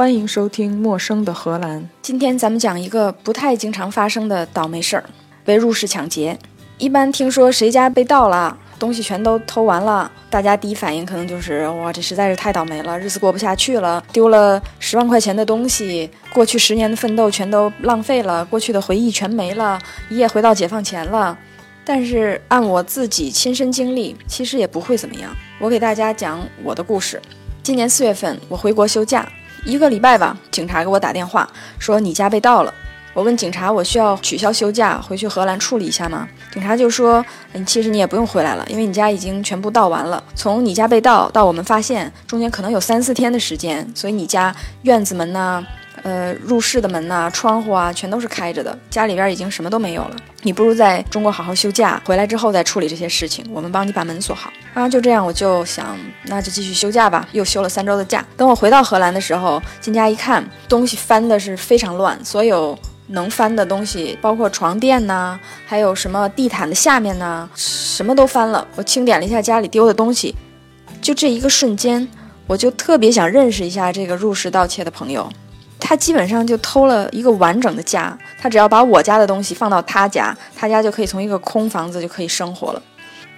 欢迎收听《陌生的荷兰》。今天咱们讲一个不太经常发生的倒霉事儿——被入室抢劫。一般听说谁家被盗了，东西全都偷完了，大家第一反应可能就是：哇，这实在是太倒霉了，日子过不下去了，丢了十万块钱的东西，过去十年的奋斗全都浪费了，过去的回忆全没了，一夜回到解放前了。但是按我自己亲身经历，其实也不会怎么样。我给大家讲我的故事。今年四月份，我回国休假。一个礼拜吧，警察给我打电话说你家被盗了。我问警察，我需要取消休假回去荷兰处理一下吗？警察就说，嗯，其实你也不用回来了，因为你家已经全部盗完了。从你家被盗到我们发现，中间可能有三四天的时间，所以你家院子门呐。呃，入室的门呐、窗户啊，全都是开着的，家里边已经什么都没有了。你不如在中国好好休假，回来之后再处理这些事情，我们帮你把门锁好。啊，就这样，我就想，那就继续休假吧。又休了三周的假。等我回到荷兰的时候，进家一看，东西翻的是非常乱，所有能翻的东西，包括床垫呐，还有什么地毯的下面呐，什么都翻了。我清点了一下家里丢的东西，就这一个瞬间，我就特别想认识一下这个入室盗窃的朋友。他基本上就偷了一个完整的家，他只要把我家的东西放到他家，他家就可以从一个空房子就可以生活了。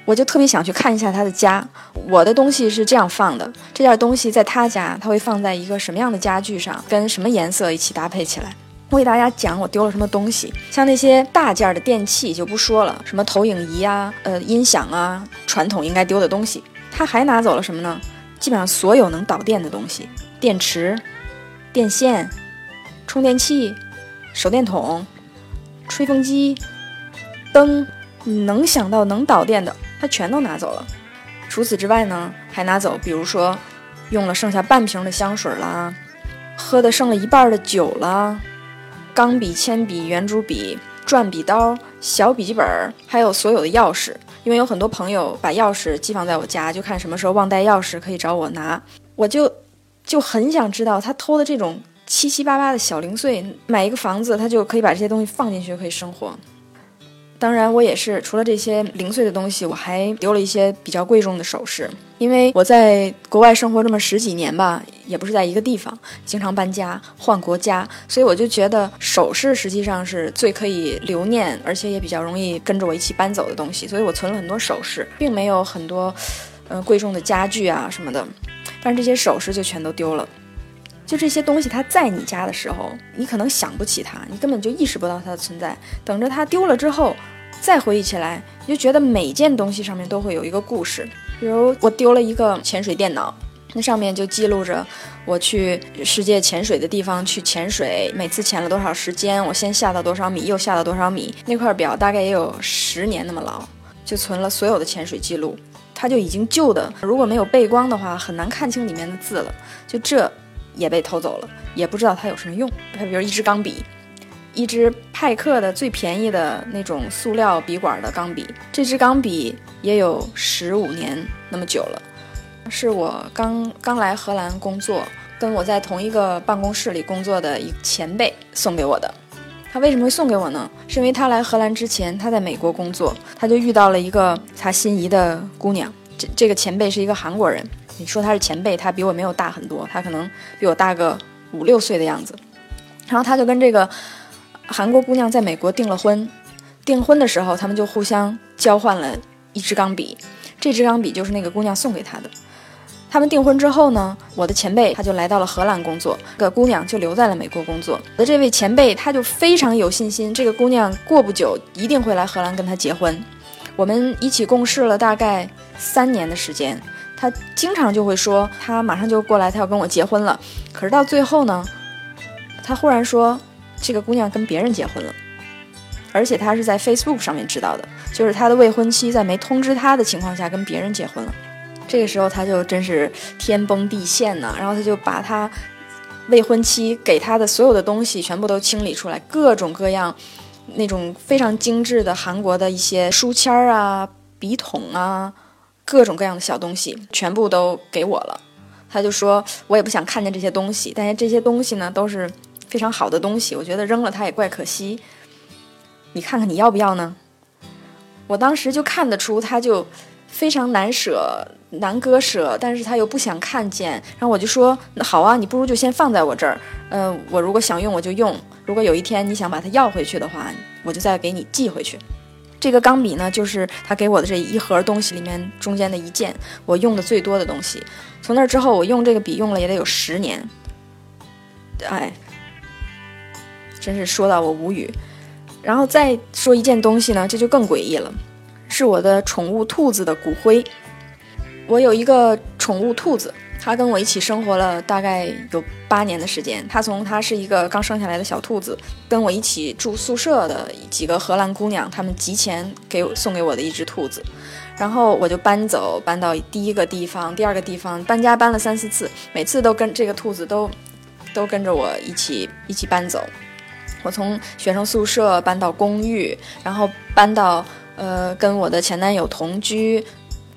我就特别想去看一下他的家。我的东西是这样放的，这件东西在他家，他会放在一个什么样的家具上，跟什么颜色一起搭配起来。我给大家讲我丢了什么东西，像那些大件的电器就不说了，什么投影仪啊、呃音响啊，传统应该丢的东西。他还拿走了什么呢？基本上所有能导电的东西，电池。电线、充电器、手电筒、吹风机、灯，能想到能导电的，他全都拿走了。除此之外呢，还拿走，比如说用了剩下半瓶的香水啦，喝的剩了一半的酒啦，钢笔、铅笔、圆珠笔、转笔刀、小笔记本，还有所有的钥匙。因为有很多朋友把钥匙寄放在我家，就看什么时候忘带钥匙可以找我拿，我就。就很想知道他偷的这种七七八八的小零碎，买一个房子他就可以把这些东西放进去，可以生活。当然，我也是除了这些零碎的东西，我还丢了一些比较贵重的首饰。因为我在国外生活这么十几年吧，也不是在一个地方，经常搬家换国家，所以我就觉得首饰实际上是最可以留念，而且也比较容易跟着我一起搬走的东西。所以我存了很多首饰，并没有很多，呃，贵重的家具啊什么的。但这些首饰就全都丢了，就这些东西，它在你家的时候，你可能想不起它，你根本就意识不到它的存在。等着它丢了之后，再回忆起来，你就觉得每件东西上面都会有一个故事。比如我丢了一个潜水电脑，那上面就记录着我去世界潜水的地方去潜水，每次潜了多少时间，我先下到多少米，又下到多少米。那块表大概也有十年那么老，就存了所有的潜水记录。它就已经旧的，如果没有背光的话，很难看清里面的字了。就这也被偷走了，也不知道它有什么用。它比如一支钢笔，一支派克的最便宜的那种塑料笔管的钢笔，这支钢笔也有十五年那么久了，是我刚刚来荷兰工作，跟我在同一个办公室里工作的一前辈送给我的。他为什么会送给我呢？是因为他来荷兰之前，他在美国工作，他就遇到了一个他心仪的姑娘。这这个前辈是一个韩国人，你说他是前辈，他比我没有大很多，他可能比我大个五六岁的样子。然后他就跟这个韩国姑娘在美国订了婚，订婚的时候他们就互相交换了一支钢笔，这支钢笔就是那个姑娘送给他的。他们订婚之后呢，我的前辈他就来到了荷兰工作，这个姑娘就留在了美国工作。我的这位前辈他就非常有信心，这个姑娘过不久一定会来荷兰跟他结婚。我们一起共事了大概三年的时间，他经常就会说他马上就过来，他要跟我结婚了。可是到最后呢，他忽然说这个姑娘跟别人结婚了，而且他是在 Facebook 上面知道的，就是他的未婚妻在没通知他的情况下跟别人结婚了。这个时候他就真是天崩地陷呐，然后他就把他未婚妻给他的所有的东西全部都清理出来，各种各样那种非常精致的韩国的一些书签儿啊、笔筒啊，各种各样的小东西全部都给我了。他就说我也不想看见这些东西，但是这些东西呢都是非常好的东西，我觉得扔了它也怪可惜。你看看你要不要呢？我当时就看得出他就。非常难舍、难割舍，但是他又不想看见。然后我就说：“那好啊，你不如就先放在我这儿。嗯，我如果想用我就用。如果有一天你想把它要回去的话，我就再给你寄回去。”这个钢笔呢，就是他给我的这一盒东西里面中间的一件，我用的最多的东西。从那之后，我用这个笔用了也得有十年。哎，真是说到我无语。然后再说一件东西呢，这就更诡异了，是我的宠物兔子的骨灰。我有一个宠物兔子，它跟我一起生活了大概有八年的时间。它从它是一个刚生下来的小兔子，跟我一起住宿舍的几个荷兰姑娘，她们集钱给我送给我的一只兔子。然后我就搬走，搬到第一个地方，第二个地方，搬家搬了三四次，每次都跟这个兔子都都跟着我一起一起搬走。我从学生宿舍搬到公寓，然后搬到呃跟我的前男友同居，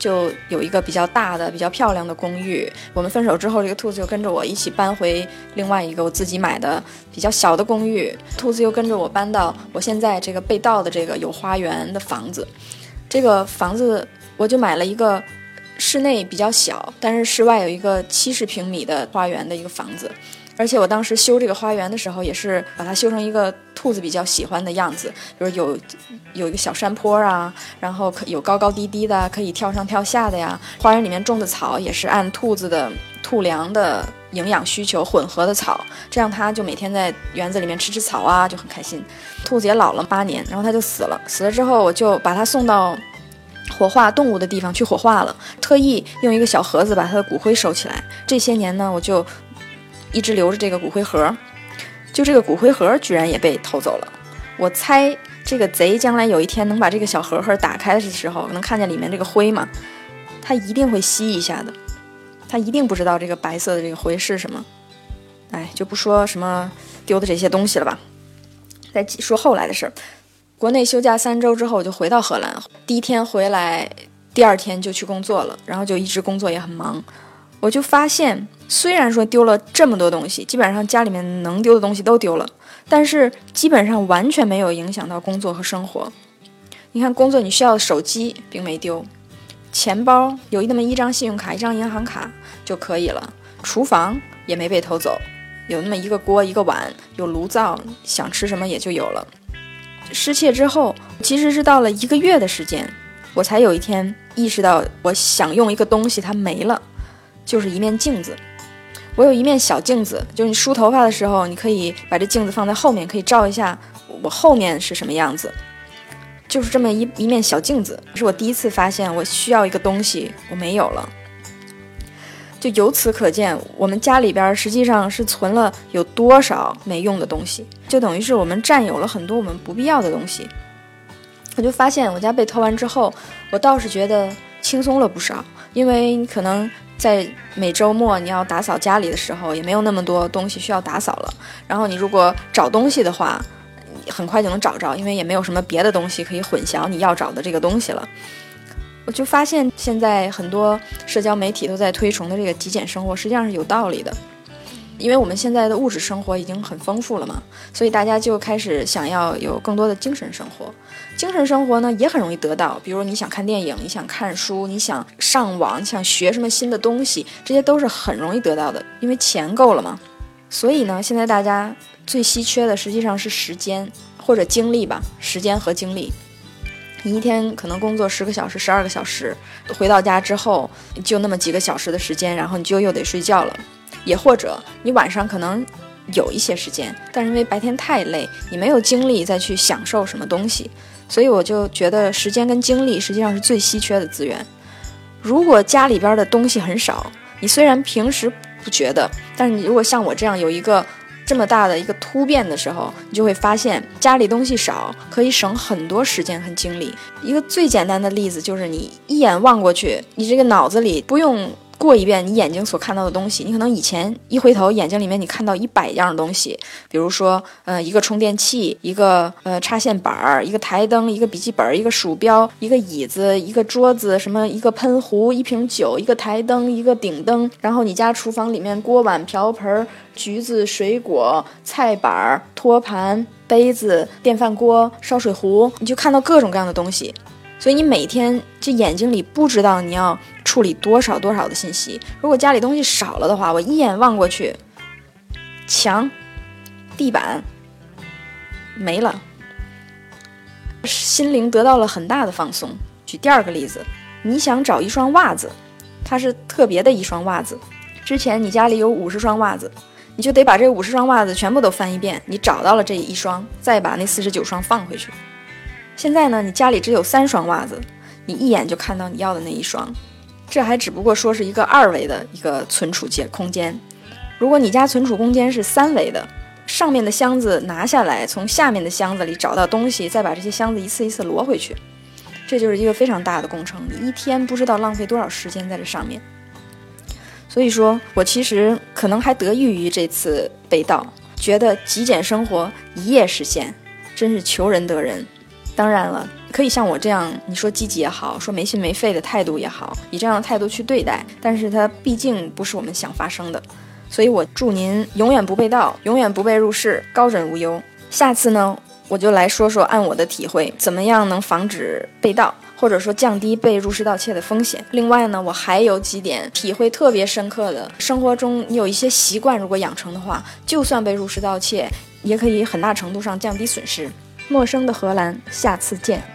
就有一个比较大的、比较漂亮的公寓。我们分手之后，这个兔子又跟着我一起搬回另外一个我自己买的比较小的公寓。兔子又跟着我搬到我现在这个被盗的这个有花园的房子。这个房子我就买了一个室内比较小，但是室外有一个七十平米的花园的一个房子。而且我当时修这个花园的时候，也是把它修成一个兔子比较喜欢的样子，比如有有一个小山坡啊，然后可有高高低低的，可以跳上跳下的呀。花园里面种的草也是按兔子的兔粮的营养需求混合的草，这样它就每天在园子里面吃吃草啊，就很开心。兔子也老了八年，然后它就死了。死了之后，我就把它送到火化动物的地方去火化了，特意用一个小盒子把它的骨灰收起来。这些年呢，我就。一直留着这个骨灰盒，就这个骨灰盒居然也被偷走了。我猜这个贼将来有一天能把这个小盒盒打开的时候，能看见里面这个灰吗？他一定会吸一下的，他一定不知道这个白色的这个灰是什么。哎，就不说什么丢的这些东西了吧。再说后来的事儿，国内休假三周之后，就回到荷兰。第一天回来，第二天就去工作了，然后就一直工作也很忙。我就发现。虽然说丢了这么多东西，基本上家里面能丢的东西都丢了，但是基本上完全没有影响到工作和生活。你看，工作你需要的手机并没丢，钱包有那么一张信用卡、一张银行卡就可以了，厨房也没被偷走，有那么一个锅、一个碗，有炉灶，想吃什么也就有了。失窃之后，其实是到了一个月的时间，我才有一天意识到，我想用一个东西它没了，就是一面镜子。我有一面小镜子，就是你梳头发的时候，你可以把这镜子放在后面，可以照一下我后面是什么样子。就是这么一一面小镜子，是我第一次发现我需要一个东西，我没有了。就由此可见，我们家里边实际上是存了有多少没用的东西，就等于是我们占有了很多我们不必要的东西。我就发现我家被偷完之后，我倒是觉得轻松了不少，因为可能。在每周末你要打扫家里的时候，也没有那么多东西需要打扫了。然后你如果找东西的话，很快就能找着，因为也没有什么别的东西可以混淆你要找的这个东西了。我就发现现在很多社交媒体都在推崇的这个极简生活，实际上是有道理的。因为我们现在的物质生活已经很丰富了嘛，所以大家就开始想要有更多的精神生活。精神生活呢也很容易得到，比如你想看电影，你想看书，你想上网，你想学什么新的东西，这些都是很容易得到的，因为钱够了嘛。所以呢，现在大家最稀缺的实际上是时间或者精力吧，时间和精力。你一天可能工作十个小时、十二个小时，回到家之后就那么几个小时的时间，然后你就又得睡觉了。也或者你晚上可能有一些时间，但是因为白天太累，你没有精力再去享受什么东西，所以我就觉得时间跟精力实际上是最稀缺的资源。如果家里边的东西很少，你虽然平时不觉得，但是你如果像我这样有一个这么大的一个突变的时候，你就会发现家里东西少可以省很多时间和精力。一个最简单的例子就是你一眼望过去，你这个脑子里不用。过一遍你眼睛所看到的东西，你可能以前一回头眼睛里面你看到一百样东西，比如说，呃，一个充电器，一个呃插线板儿，一个台灯，一个笔记本，一个鼠标，一个椅子，一个桌子，什么一个喷壶，一瓶酒，一个台灯，一个顶灯，然后你家厨房里面锅碗瓢盆、橘子、水果、菜板儿、托盘、杯子、电饭锅、烧水壶，你就看到各种各样的东西。所以你每天这眼睛里不知道你要处理多少多少的信息。如果家里东西少了的话，我一眼望过去，墙、地板没了，心灵得到了很大的放松。举第二个例子，你想找一双袜子，它是特别的一双袜子。之前你家里有五十双袜子，你就得把这五十双袜子全部都翻一遍，你找到了这一双，再把那四十九双放回去。现在呢，你家里只有三双袜子，你一眼就看到你要的那一双，这还只不过说是一个二维的一个存储间空间。如果你家存储空间是三维的，上面的箱子拿下来，从下面的箱子里找到东西，再把这些箱子一次一次摞回去，这就是一个非常大的工程。你一天不知道浪费多少时间在这上面。所以说我其实可能还得益于这次被盗，觉得极简生活一夜实现，真是求人得人。当然了，可以像我这样，你说积极也好，说没心没肺的态度也好，以这样的态度去对待，但是它毕竟不是我们想发生的，所以我祝您永远不被盗，永远不被入室，高枕无忧。下次呢，我就来说说按我的体会，怎么样能防止被盗，或者说降低被入室盗窃的风险。另外呢，我还有几点体会特别深刻的，生活中你有一些习惯，如果养成的话，就算被入室盗窃，也可以很大程度上降低损失。陌生的荷兰，下次见。